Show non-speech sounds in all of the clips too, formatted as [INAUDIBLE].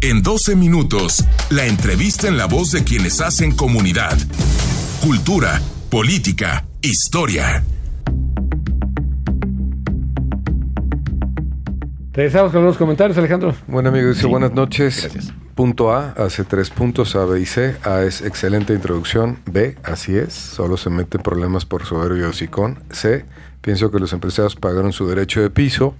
En 12 minutos, la entrevista en la voz de quienes hacen comunidad. Cultura, política, historia. Regresamos con los comentarios, Alejandro. Bueno, amigo, dice buenas noches. Punto A, hace tres puntos, A, B y C. A es excelente introducción. B, así es, solo se meten problemas por soberbio y hocicón. C, pienso que los empresarios pagaron su derecho de piso.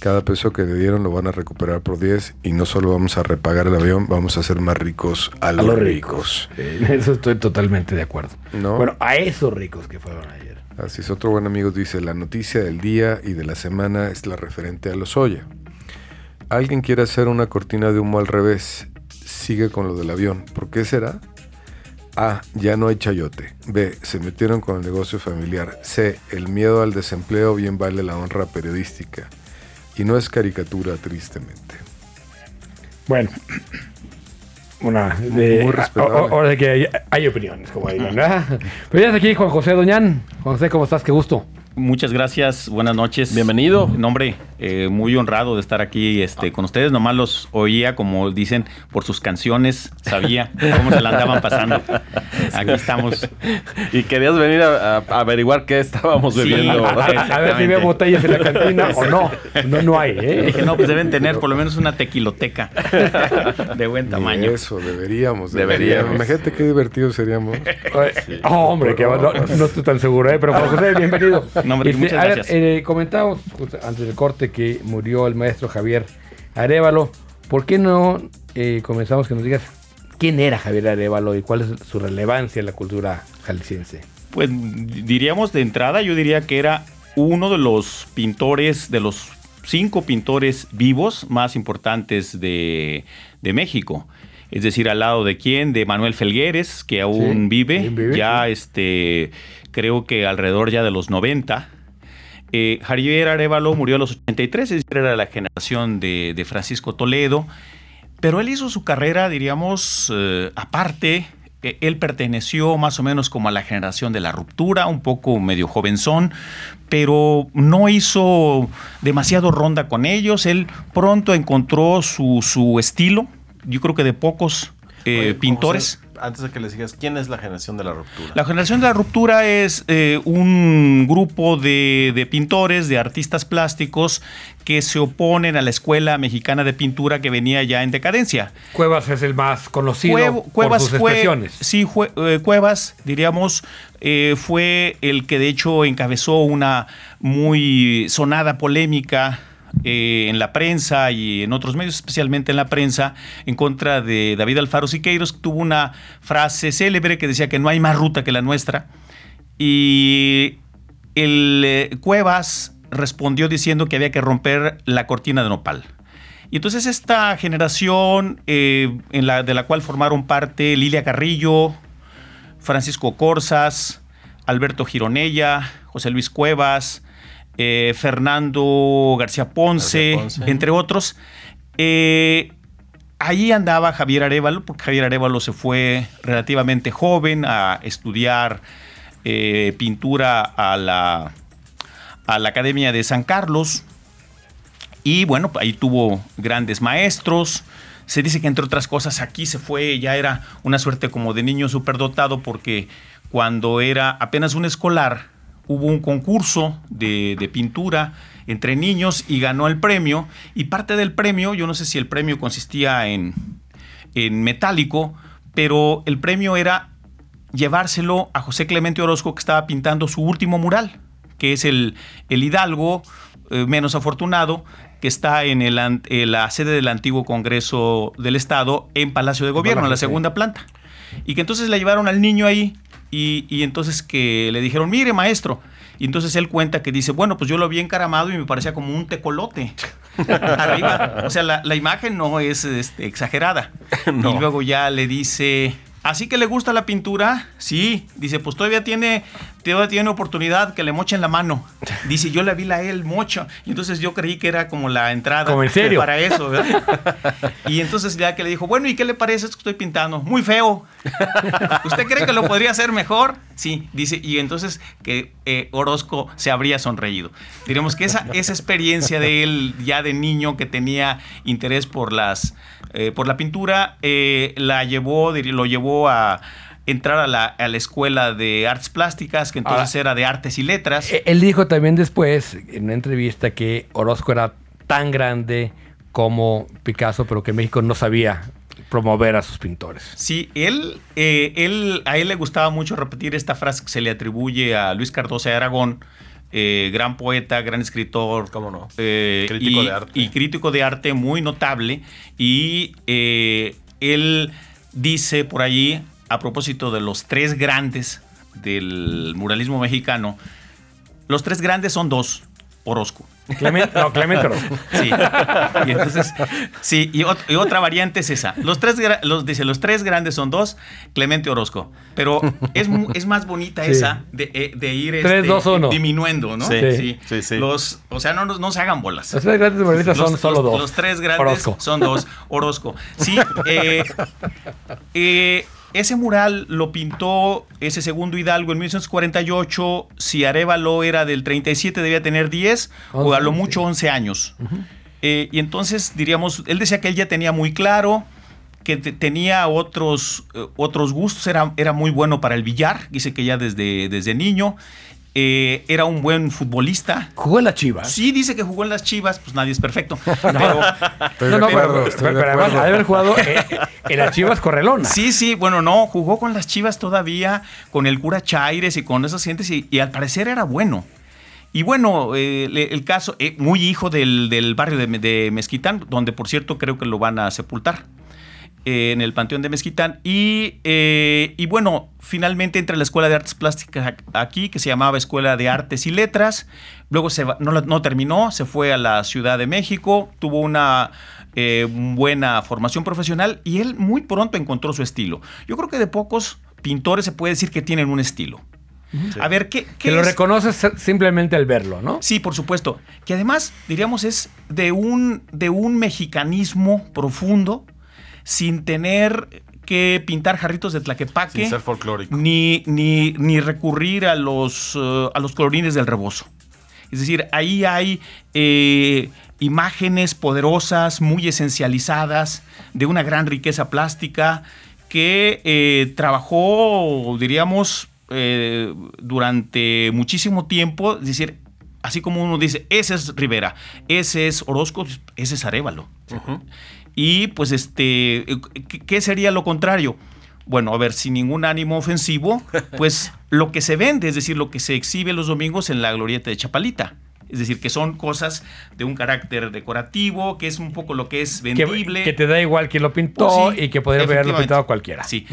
Cada peso que le dieron lo van a recuperar por 10 y no solo vamos a repagar el avión, vamos a hacer más ricos a los, ricos. En eso estoy totalmente de acuerdo. ¿No? Bueno, a esos ricos que fueron ayer. Así es, otro buen amigo dice, la noticia del día y de la semana es la referente a los Oya. Alguien quiere hacer una cortina de humo al revés, sigue con lo del avión. ¿Por qué será? A. Ya no hay chayote. B. Se metieron con el negocio familiar. C. El miedo al desempleo bien vale la honra periodística. Y no es caricatura, tristemente. Bueno. Una de, Muy respetable. a- a- Ahora sí que hay, hay opiniones, como digan, ¿verdad? Pero ya está aquí Juan José Doñán. Juan José, ¿cómo estás? Qué gusto. Muchas gracias, buenas noches. Bienvenido. Nombre, muy honrado de estar aquí este, con ustedes. Nomás los oía, como dicen, por sus canciones. Sabía cómo se la andaban pasando. [LAUGHS] Aquí estamos. Y querías venir a, a averiguar qué estábamos bebiendo. A, ver si veo botellas en la cantina o no. No, no hay, ¿eh? Dije, no, pues deben tener por lo menos una tequiloteca [LAUGHS] de buen Ni tamaño. Eso, deberíamos. Deberíamos. Imagínate qué divertidos seríamos. Eh, oh, hombre, que no, no estoy tan seguro, ¿eh? Pero José, bienvenido. No, hombre, muchas a ver, eh, comentábamos antes del corte que murió el maestro Javier Arevalo. ¿Por qué no eh, comenzamos que nos digas quién era Javier Arevalo y cuál es su relevancia en la cultura jalisciense? Pues diríamos de entrada, yo diría que era uno de los pintores, de los cinco pintores vivos más importantes de, de México. Es decir, al lado de quién, de Manuel Felgueres, que aún Sí, vive, ya sí. este, creo que alrededor ya de los 90. Eh, Javier Arevalo murió a los 83, es decir, era la generación de, de Francisco Toledo, pero él hizo su carrera, diríamos, eh, aparte. Eh, Él perteneció más o menos como a la generación de la ruptura, un poco medio jovenzón, pero no hizo demasiado ronda con ellos. Él pronto encontró su, su estilo, yo creo que de pocos eh, Oye, pintores. Antes de que les digas, ¿quién es la generación de la ruptura? La generación de la ruptura es eh, un grupo de, de pintores, de artistas plásticos que se oponen a la Escuela Mexicana de Pintura que venía ya en decadencia. Cuevas es el más conocido Cuevo- por Cuevas sus fue, expresiones. sí, fue- eh, Cuevas, diríamos, eh, fue el que de hecho encabezó una muy sonada polémica eh, en la prensa y en otros medios, especialmente en la prensa, en contra de David Alfaro Siqueiros, que tuvo una frase célebre que decía que no hay más ruta que la nuestra. Y el eh, Cuevas respondió diciendo que había que romper la cortina de nopal. Y entonces esta generación eh, la, de la cual formaron parte Lilia Carrillo, Francisco Corsas, Alberto Gironella, José Luis Cuevas, eh, Fernando García Ponce, García Ponce. entre otros. Eh, ahí andaba Javier Arevalo, porque Javier Arevalo se fue relativamente joven a estudiar eh, pintura a la, a la Academia de San Carlos. Y bueno, ahí tuvo grandes maestros. Se dice que entre otras cosas aquí se fue, ya era una suerte como de niño superdotado porque cuando era apenas un escolar hubo un concurso de, de pintura entre niños y ganó el premio. Y parte del premio, yo no sé si el premio consistía en, en metálico, pero el premio era llevárselo a José Clemente Orozco que estaba pintando su último mural, que es el, el Hidalgo eh, menos afortunado, que está en, el en la sede del antiguo Congreso del Estado en Palacio de Gobierno, en la segunda planta. Y que entonces le llevaron al niño ahí y, y entonces que le dijeron, mire maestro. Y entonces él cuenta que dice, bueno, pues yo lo vi encaramado y me parecía como un tecolote. [LAUGHS] Arriba. O sea, la, la imagen no es este, exagerada. [LAUGHS] No. Y luego ya le dice, ¿así que le gusta la pintura? Sí. Dice, pues todavía tiene todavía tiene oportunidad que le mochen la mano. Dice, yo le vi la él mocho. Y entonces yo creí que era como la entrada ¿Como en serio? para eso, ¿verdad? Y entonces ya que le dijo, bueno, ¿y qué le parece esto que estoy pintando? Muy feo. ¿Usted cree que lo podría hacer mejor? Sí, dice, y entonces que eh, Orozco se habría sonreído. Diríamos que esa, esa experiencia de él ya de niño que tenía interés por las eh, por la pintura, eh, la llevó, lo llevó a entrar a la, a la escuela de artes plásticas, que entonces era de artes y letras. Eh, Él dijo también después, en una entrevista, que Orozco era tan grande como Picasso, pero que México no sabía promover a sus pintores. Sí, él, eh, él, a él le gustaba mucho repetir esta frase que se le atribuye a Luis Cardoso de Aragón, eh, gran poeta, gran escritor. ¿Cómo no? eh, Crítico y, de arte. Y crítico de arte muy notable. Y eh, él dice por allí, a propósito de los tres grandes del muralismo mexicano, los tres grandes son dos, Orozco. Clemente, no, Clemente Orozco. Sí. Y entonces, sí, y, ot- y otra variante es esa. Los tres, los, dice, los tres grandes son dos, Clemente Orozco. Pero es, más bonita Sí. esa de, eh, de ir Tres, este, dos, uno. diminuendo, ¿no? Sí, sí, sí. Los, o sea, no, se hagan bolas. Los tres grandes muralistas son Los- solo los- dos. Los tres grandes Orozco. son dos. Orozco. Sí, eh, [LAUGHS] eh, ese mural lo pintó ese segundo Hidalgo en 1948. Si Arevalo era del 37, debía tener 10 o a lo mucho 11 años. Eh, y entonces diríamos, él decía que él ya tenía muy claro que te- tenía otros, eh, otros gustos, era, era muy bueno para el billar, dice que ya desde, desde niño, Eh, era un buen futbolista, Jugó en la Chivas. Sí, dice que jugó en las Chivas, pues nadie es perfecto. [LAUGHS] Pero, Estoy No, de no, acuerdo, pero, estoy de además haber jugado [LAUGHS] eh, en las Chivas Correlona. sí, sí, bueno, no, jugó con las Chivas todavía, con el cura Chaires y con esas gentes, y, y al parecer era bueno. Y bueno, eh, el caso, eh, muy hijo del, del barrio de, de Mezquitán, donde por cierto creo que lo van a sepultar en el Panteón de Mezquitán. Y, eh, y bueno, finalmente entra a la Escuela de Artes Plásticas aquí, que se llamaba Escuela de Artes y Letras. Luego se va- no, no terminó, se fue a la Ciudad de México, tuvo una eh, buena formación profesional y él muy pronto encontró su estilo. Yo creo que de pocos pintores se puede decir que tienen un estilo. A ver, ¿qué, qué Que lo es? reconoces simplemente al verlo, ¿no? Sí, por supuesto. Que además, diríamos, es de un, de un mexicanismo profundo, sin tener que pintar jarritos de tlaquepaque, Sin ser folclórico. ni, ni, ni recurrir a los, eh, a los colorines del rebozo. Es decir, ahí hay eh, imágenes poderosas, muy esencializadas, de una gran riqueza plástica, que eh, trabajó, diríamos, eh, durante muchísimo tiempo. Es decir, así como uno dice, ese es Rivera, ese es Orozco, ese es Arevalo. Y pues, este, ¿qué- ¿qué sería lo contrario? Bueno, a ver, sin ningún ánimo ofensivo, [LAUGHS] pues lo que se vende, es decir, lo que se exhibe los domingos en la glorieta de Chapalita. Es decir, que son cosas de un carácter decorativo, que es un poco lo que es vendible. que te da igual quién lo pintó Pues sí, y que podría haberlo pintado cualquiera. Sí.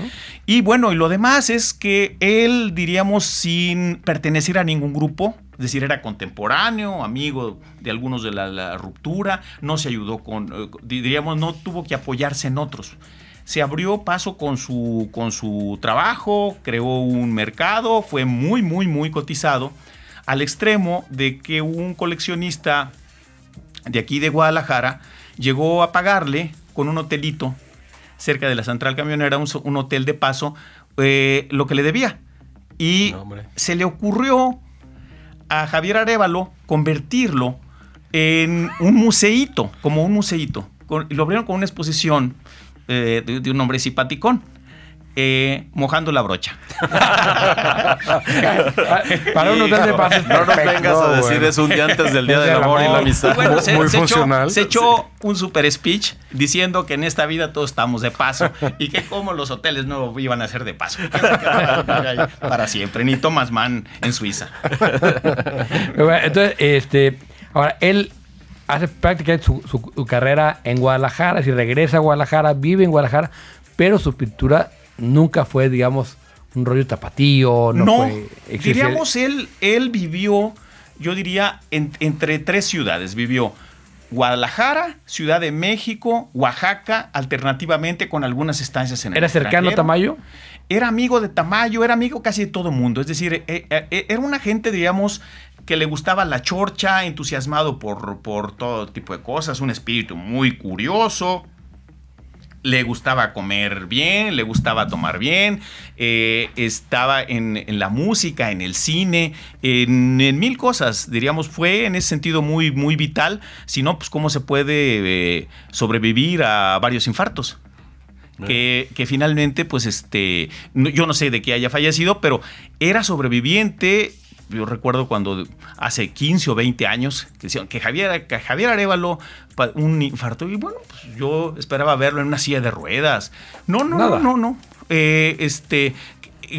Y bueno, y lo demás es que él, diríamos, sin pertenecer a ningún grupo, es decir, era contemporáneo, amigo de algunos de la, la ruptura, no se ayudó con, eh, diríamos, no tuvo que apoyarse en otros. Se abrió paso con su, con su trabajo, creó un mercado, fue muy, muy, muy cotizado, al extremo de que un coleccionista de aquí de Guadalajara llegó a pagarle con un hotelito cerca de la central camionera, un, hotel de paso, eh, lo que le debía. Y No, se le ocurrió a Javier Arevalo convertirlo en un museíto, como un museíto. Lo abrieron con una exposición eh, de, de un hombre simpaticón, eh, mojando la brocha. [LAUGHS] Para un hotel de pases. No nos vengas a decir bueno. eso un día antes del Día [LAUGHS] del Amor y la. Amistad. Bueno, Muy- se, muy se echó- funcional. se echó un super speech diciendo que en esta vida todos estamos de paso y que como los hoteles no iban a ser de paso. Para siempre, ni Thomas Mann en Suiza. Entonces, este, ahora él hace prácticamente su, su- su carrera en Guadalajara, si regresa a Guadalajara, vive en Guadalajara, pero su pintura nunca fue, digamos, un rollo tapatío, no, No, fue diríamos él, él vivió, yo diría, en- entre tres ciudades. Vivió Guadalajara, Ciudad de México, Oaxaca, alternativamente con algunas estancias en el ¿Era cercano a. Tamayo? Era amigo de Tamayo, era amigo casi de todo mundo. Es decir, eh, eh, eh, era una gente, digamos, que le gustaba la chorcha, entusiasmado por, por todo tipo de cosas, un espíritu muy curioso. Le gustaba comer bien, le gustaba tomar bien, eh, estaba en, en la música, en el cine, en, en mil cosas, diríamos, fue en ese sentido muy, muy vital. Si no, pues cómo se puede eh, sobrevivir a varios infartos que, que finalmente, pues, este, yo no sé de qué haya fallecido, pero era sobreviviente. Yo recuerdo cuando hace 15 o 20 años que decían que Javier, que Javier Arevalo, un infarto, y bueno, pues yo esperaba verlo en una silla de ruedas. No, no, Nada. no, no, no. Eh, este,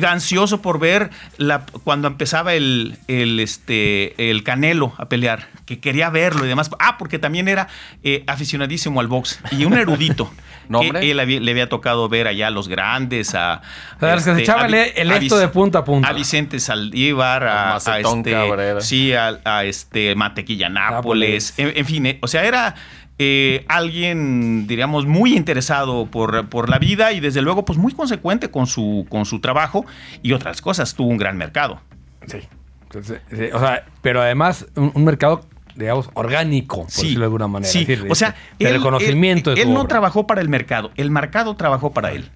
ansioso por ver la, cuando empezaba el, el, este, el Canelo a pelear, que quería verlo y demás. Ah, porque también era eh, aficionadísimo al box y un erudito. [LAUGHS] ¿Nombre? que él había- le había tocado ver allá a los grandes, a. O sea, que se echaban a Vi- el a esto de punta a punta. A Vicente Saldívar, a, A este, Cabrera. sí, a, a este Mantequilla Nápoles. Nápoles, en, en fin, eh, o sea, era eh, alguien, diríamos, muy interesado por, por la vida y desde luego, pues muy consecuente con su, con su trabajo y otras cosas. Tuvo un gran mercado. Sí. Entonces, sí, o sea, pero además un, un mercado, digamos, orgánico, por decirlo de alguna manera. Sí, decir, o sea, de él, reconocimiento él, él no obra. trabajó para el mercado, el mercado trabajó para él.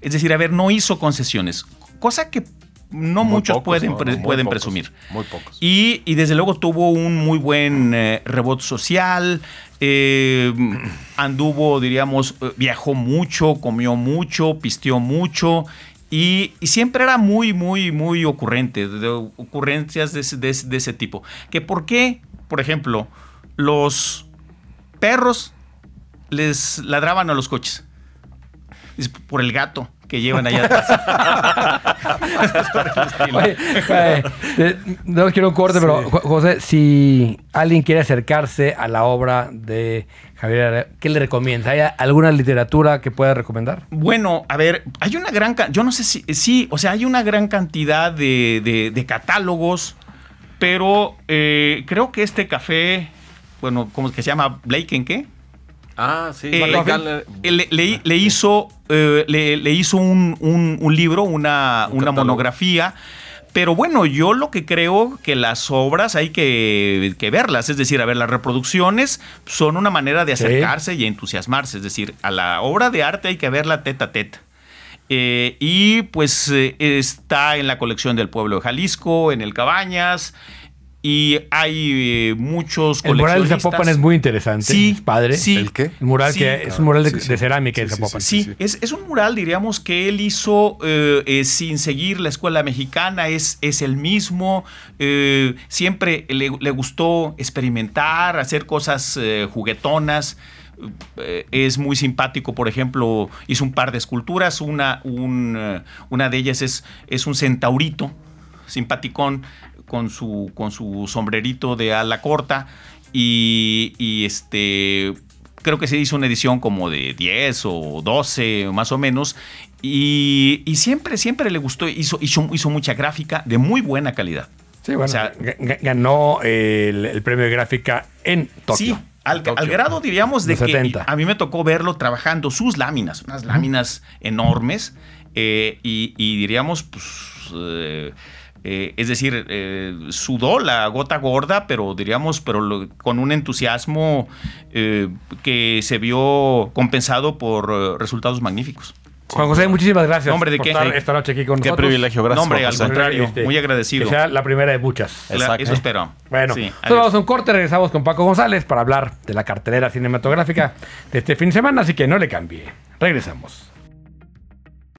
Es decir, a ver, no hizo concesiones, cosa que no Muy muchos pocos, pueden, ¿no? pre- Muy pueden pocos, presumir. Muy pocos. Y, y desde luego tuvo un muy buen eh, rebote social, eh, anduvo, diríamos, eh, viajó mucho, comió mucho, pisteó mucho. Y, siempre era muy, muy, muy ocurrente, de ocurrencias de ese, tipo. Que por qué, por ejemplo, los perros les ladraban a los coches. Es por el gato que llevan allá atrás. [LAUGHS] Oye, no quiero un corte, pero Jo- José, si alguien quiere acercarse a la obra de Javier, ¿qué le recomienda? ¿Hay alguna literatura que pueda recomendar? Bueno, a ver, hay una gran, yo no sé si, sí, o sea, hay una gran cantidad de, de- de catálogos, pero eh, creo que este café, bueno, ¿cómo es que se llama? Blake en qué? Ah, sí. Eh, Allen- le, le- le hizo, eh, le, le hizo un, un- un libro, una, Un una catálogo. monografía. Pero bueno, yo lo que creo que las obras hay que, que verlas, es decir, a ver, las reproducciones son una manera de Sí. acercarse y entusiasmarse, es decir, a la obra de arte hay que verla teta a teta. Eh, y pues eh, está en la colección del pueblo de Jalisco, en el Cabañas, y hay eh, muchos El mural de coleccionistas. Zapopan es muy interesante. Sí, es padre. sí. ¿El qué? El mural Sí. que es un mural de, Sí, sí. de cerámica de Sí, sí, Zapopan. Sí, sí. Es, es un mural, diríamos, que él hizo eh, eh, sin seguir la escuela mexicana, es, es el mismo, eh, siempre le, le gustó experimentar, hacer cosas eh, juguetonas. Es muy simpático, por ejemplo, hizo un par de esculturas, una, un, una de ellas es, es un centaurito simpaticón con su, con su sombrerito de ala corta y, y este creo que se hizo una edición como de 10 o 12 más o menos y, y siempre, siempre le gustó, hizo, hizo, hizo mucha gráfica de muy buena calidad. Sí, bueno, O sea, ga- ga- ganó el, el premio de gráfica en Tokio. Sí, al, Tokio. al grado diríamos de que 70. a mí me tocó verlo trabajando sus láminas, unas láminas enormes eh, y, y diríamos, pues, eh, eh, es decir, eh, sudó la gota gorda, pero diríamos, pero lo- con un entusiasmo eh, que se vio compensado por eh, resultados magníficos. Juan José, muchísimas gracias Hombre, ¿de por qué? estar Sí. esta noche aquí con Qué nosotros. privilegio, gracias. No, hombre, Juan al contrario, Este, muy agradecido. Que sea la primera de muchas. Exacto. Eso espero. Bueno, Sí, vamos a un corte, regresamos con Paco González para hablar de la cartelera cinematográfica de este fin de semana, así que no le cambie. Regresamos.